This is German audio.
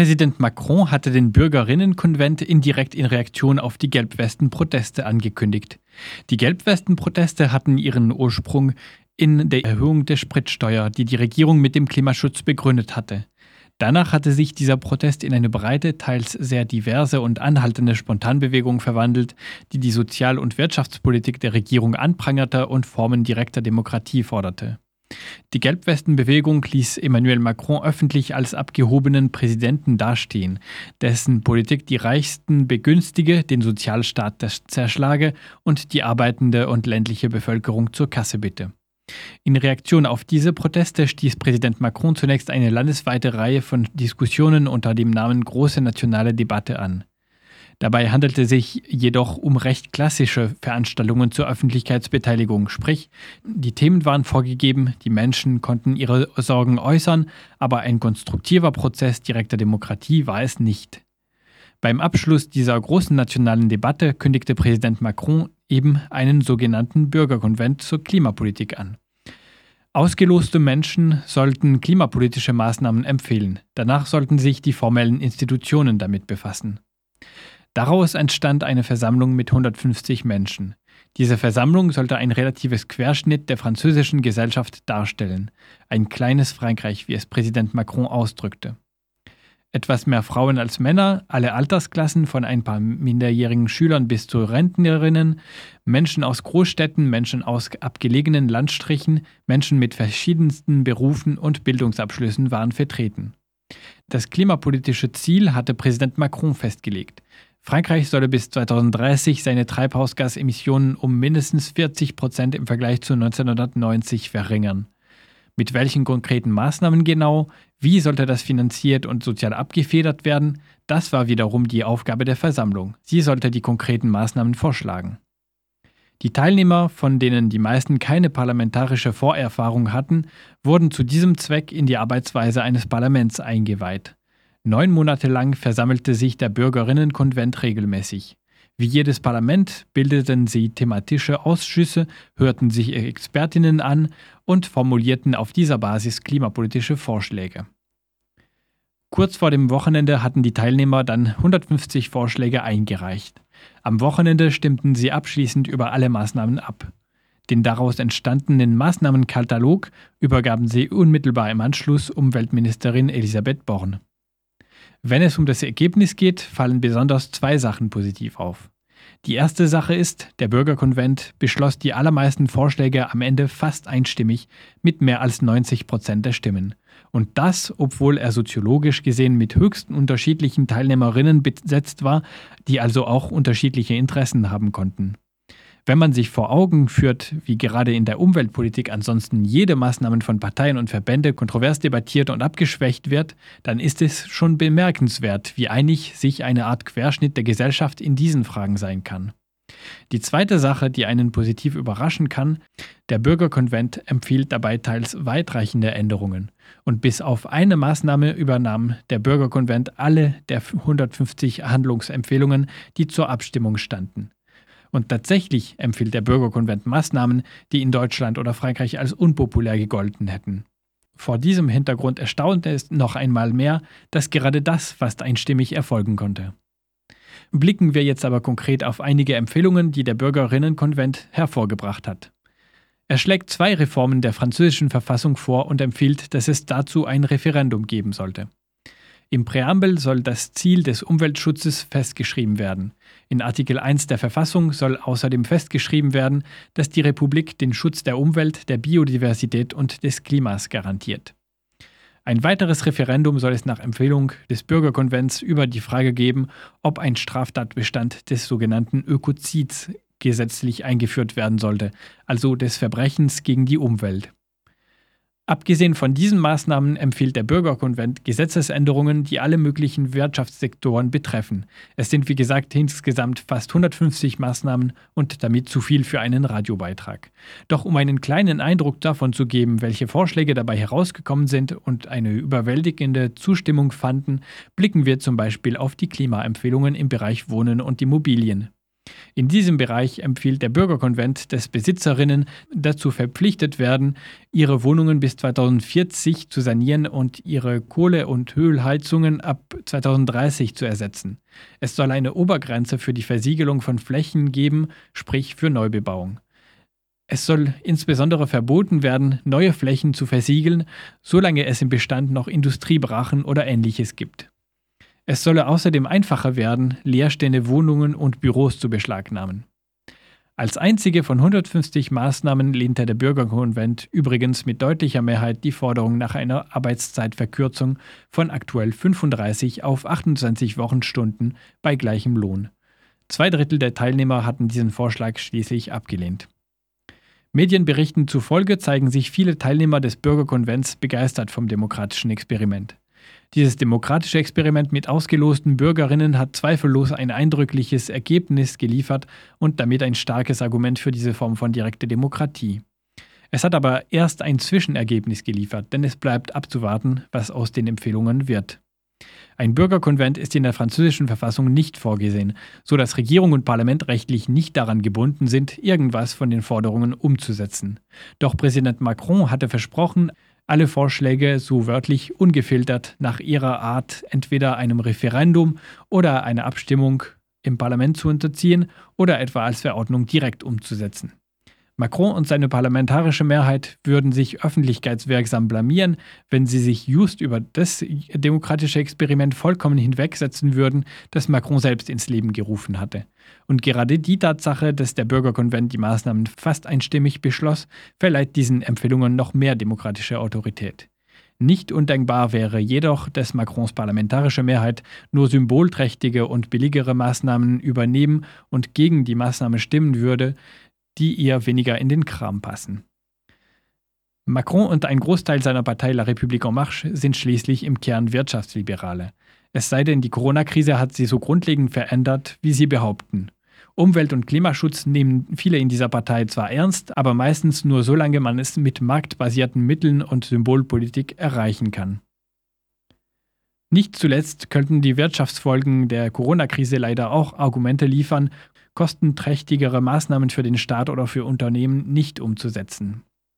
Präsident Macron hatte den Bürgerinnenkonvent indirekt in Reaktion auf die Gelbwesten-Proteste angekündigt. Die Gelbwesten-Proteste hatten ihren Ursprung in der Erhöhung der Spritsteuer, die die Regierung mit dem Klimaschutz begründet hatte. Danach hatte sich dieser Protest in eine breite, teils sehr diverse und anhaltende Spontanbewegung verwandelt, die die Sozial- und Wirtschaftspolitik der Regierung anprangerte und Formen direkter Demokratie forderte. Die Gelbwestenbewegung ließ Emmanuel Macron öffentlich als abgehobenen Präsidenten dastehen, dessen Politik die Reichsten begünstige, den Sozialstaat zerschlage und die arbeitende und ländliche Bevölkerung zur Kasse bitte. In Reaktion auf diese Proteste stieß Präsident Macron zunächst eine landesweite Reihe von Diskussionen unter dem Namen Große nationale Debatte an. Dabei handelte es sich jedoch um recht klassische Veranstaltungen zur Öffentlichkeitsbeteiligung, sprich, die Themen waren vorgegeben, die Menschen konnten ihre Sorgen äußern, aber ein konstruktiver Prozess direkter Demokratie war es nicht. Beim Abschluss dieser großen nationalen Debatte kündigte Präsident Macron eben einen sogenannten Bürgerkonvent zur Klimapolitik an. Ausgeloste Menschen sollten klimapolitische Maßnahmen empfehlen. Danach sollten sich die formellen Institutionen damit befassen. Daraus entstand eine Versammlung mit 150 Menschen. Diese Versammlung sollte ein relatives Querschnitt der französischen Gesellschaft darstellen, ein kleines Frankreich, wie es Präsident Macron ausdrückte etwas mehr Frauen als Männer, alle Altersklassen von ein paar minderjährigen Schülern bis zu Rentnerinnen, Menschen aus Großstädten, Menschen aus abgelegenen Landstrichen, Menschen mit verschiedensten Berufen und Bildungsabschlüssen waren vertreten. Das klimapolitische Ziel hatte Präsident Macron festgelegt. Frankreich solle bis 2030 seine Treibhausgasemissionen um mindestens 40 Prozent im Vergleich zu 1990 verringern. Mit welchen konkreten Maßnahmen genau, wie sollte das finanziert und sozial abgefedert werden, das war wiederum die Aufgabe der Versammlung. Sie sollte die konkreten Maßnahmen vorschlagen. Die Teilnehmer, von denen die meisten keine parlamentarische Vorerfahrung hatten, wurden zu diesem Zweck in die Arbeitsweise eines Parlaments eingeweiht. Neun Monate lang versammelte sich der Bürgerinnenkonvent regelmäßig. Wie jedes Parlament bildeten sie thematische Ausschüsse, hörten sich Expertinnen an und formulierten auf dieser Basis klimapolitische Vorschläge. Kurz vor dem Wochenende hatten die Teilnehmer dann 150 Vorschläge eingereicht. Am Wochenende stimmten sie abschließend über alle Maßnahmen ab. Den daraus entstandenen Maßnahmenkatalog übergaben sie unmittelbar im Anschluss Umweltministerin Elisabeth Born. Wenn es um das Ergebnis geht, fallen besonders zwei Sachen positiv auf. Die erste Sache ist, der Bürgerkonvent beschloss die allermeisten Vorschläge am Ende fast einstimmig mit mehr als 90 Prozent der Stimmen. Und das, obwohl er soziologisch gesehen mit höchsten unterschiedlichen Teilnehmerinnen besetzt war, die also auch unterschiedliche Interessen haben konnten. Wenn man sich vor Augen führt, wie gerade in der Umweltpolitik ansonsten jede Maßnahme von Parteien und Verbände kontrovers debattiert und abgeschwächt wird, dann ist es schon bemerkenswert, wie einig sich eine Art Querschnitt der Gesellschaft in diesen Fragen sein kann. Die zweite Sache, die einen positiv überraschen kann, der Bürgerkonvent empfiehlt dabei teils weitreichende Änderungen. Und bis auf eine Maßnahme übernahm der Bürgerkonvent alle der 150 Handlungsempfehlungen, die zur Abstimmung standen. Und tatsächlich empfiehlt der Bürgerkonvent Maßnahmen, die in Deutschland oder Frankreich als unpopulär gegolten hätten. Vor diesem Hintergrund erstaunte es noch einmal mehr, dass gerade das fast einstimmig erfolgen konnte. Blicken wir jetzt aber konkret auf einige Empfehlungen, die der Bürgerinnenkonvent hervorgebracht hat. Er schlägt zwei Reformen der französischen Verfassung vor und empfiehlt, dass es dazu ein Referendum geben sollte. Im Präambel soll das Ziel des Umweltschutzes festgeschrieben werden. In Artikel 1 der Verfassung soll außerdem festgeschrieben werden, dass die Republik den Schutz der Umwelt, der Biodiversität und des Klimas garantiert. Ein weiteres Referendum soll es nach Empfehlung des Bürgerkonvents über die Frage geben, ob ein Straftatbestand des sogenannten Ökozids gesetzlich eingeführt werden sollte, also des Verbrechens gegen die Umwelt. Abgesehen von diesen Maßnahmen empfiehlt der Bürgerkonvent Gesetzesänderungen, die alle möglichen Wirtschaftssektoren betreffen. Es sind wie gesagt insgesamt fast 150 Maßnahmen und damit zu viel für einen Radiobeitrag. Doch um einen kleinen Eindruck davon zu geben, welche Vorschläge dabei herausgekommen sind und eine überwältigende Zustimmung fanden, blicken wir zum Beispiel auf die Klimaempfehlungen im Bereich Wohnen und Immobilien. In diesem Bereich empfiehlt der Bürgerkonvent, dass Besitzerinnen dazu verpflichtet werden, ihre Wohnungen bis 2040 zu sanieren und ihre Kohle- und Ölheizungen ab 2030 zu ersetzen. Es soll eine Obergrenze für die Versiegelung von Flächen geben, sprich für Neubebauung. Es soll insbesondere verboten werden, neue Flächen zu versiegeln, solange es im Bestand noch Industriebrachen oder ähnliches gibt. Es solle außerdem einfacher werden, leerstehende Wohnungen und Büros zu beschlagnahmen. Als einzige von 150 Maßnahmen lehnte der Bürgerkonvent übrigens mit deutlicher Mehrheit die Forderung nach einer Arbeitszeitverkürzung von aktuell 35 auf 28 Wochenstunden bei gleichem Lohn. Zwei Drittel der Teilnehmer hatten diesen Vorschlag schließlich abgelehnt. Medienberichten zufolge zeigen sich viele Teilnehmer des Bürgerkonvents begeistert vom demokratischen Experiment. Dieses demokratische Experiment mit ausgelosten Bürgerinnen hat zweifellos ein eindrückliches Ergebnis geliefert und damit ein starkes Argument für diese Form von direkter Demokratie. Es hat aber erst ein Zwischenergebnis geliefert, denn es bleibt abzuwarten, was aus den Empfehlungen wird. Ein Bürgerkonvent ist in der französischen Verfassung nicht vorgesehen, so dass Regierung und Parlament rechtlich nicht daran gebunden sind, irgendwas von den Forderungen umzusetzen. Doch Präsident Macron hatte versprochen, alle Vorschläge so wörtlich ungefiltert nach ihrer Art entweder einem Referendum oder einer Abstimmung im Parlament zu unterziehen oder etwa als Verordnung direkt umzusetzen. Macron und seine parlamentarische Mehrheit würden sich öffentlichkeitswirksam blamieren, wenn sie sich just über das demokratische Experiment vollkommen hinwegsetzen würden, das Macron selbst ins Leben gerufen hatte. Und gerade die Tatsache, dass der Bürgerkonvent die Maßnahmen fast einstimmig beschloss, verleiht diesen Empfehlungen noch mehr demokratische Autorität. Nicht undenkbar wäre jedoch, dass Macrons parlamentarische Mehrheit nur symbolträchtige und billigere Maßnahmen übernehmen und gegen die Maßnahme stimmen würde, die ihr weniger in den Kram passen. Macron und ein Großteil seiner Partei La République en Marche sind schließlich im Kern Wirtschaftsliberale. Es sei denn, die Corona-Krise hat sie so grundlegend verändert, wie sie behaupten. Umwelt- und Klimaschutz nehmen viele in dieser Partei zwar ernst, aber meistens nur solange man es mit marktbasierten Mitteln und Symbolpolitik erreichen kann. Nicht zuletzt könnten die Wirtschaftsfolgen der Corona-Krise leider auch Argumente liefern, kostenträchtigere Maßnahmen für den Staat oder für Unternehmen nicht umzusetzen.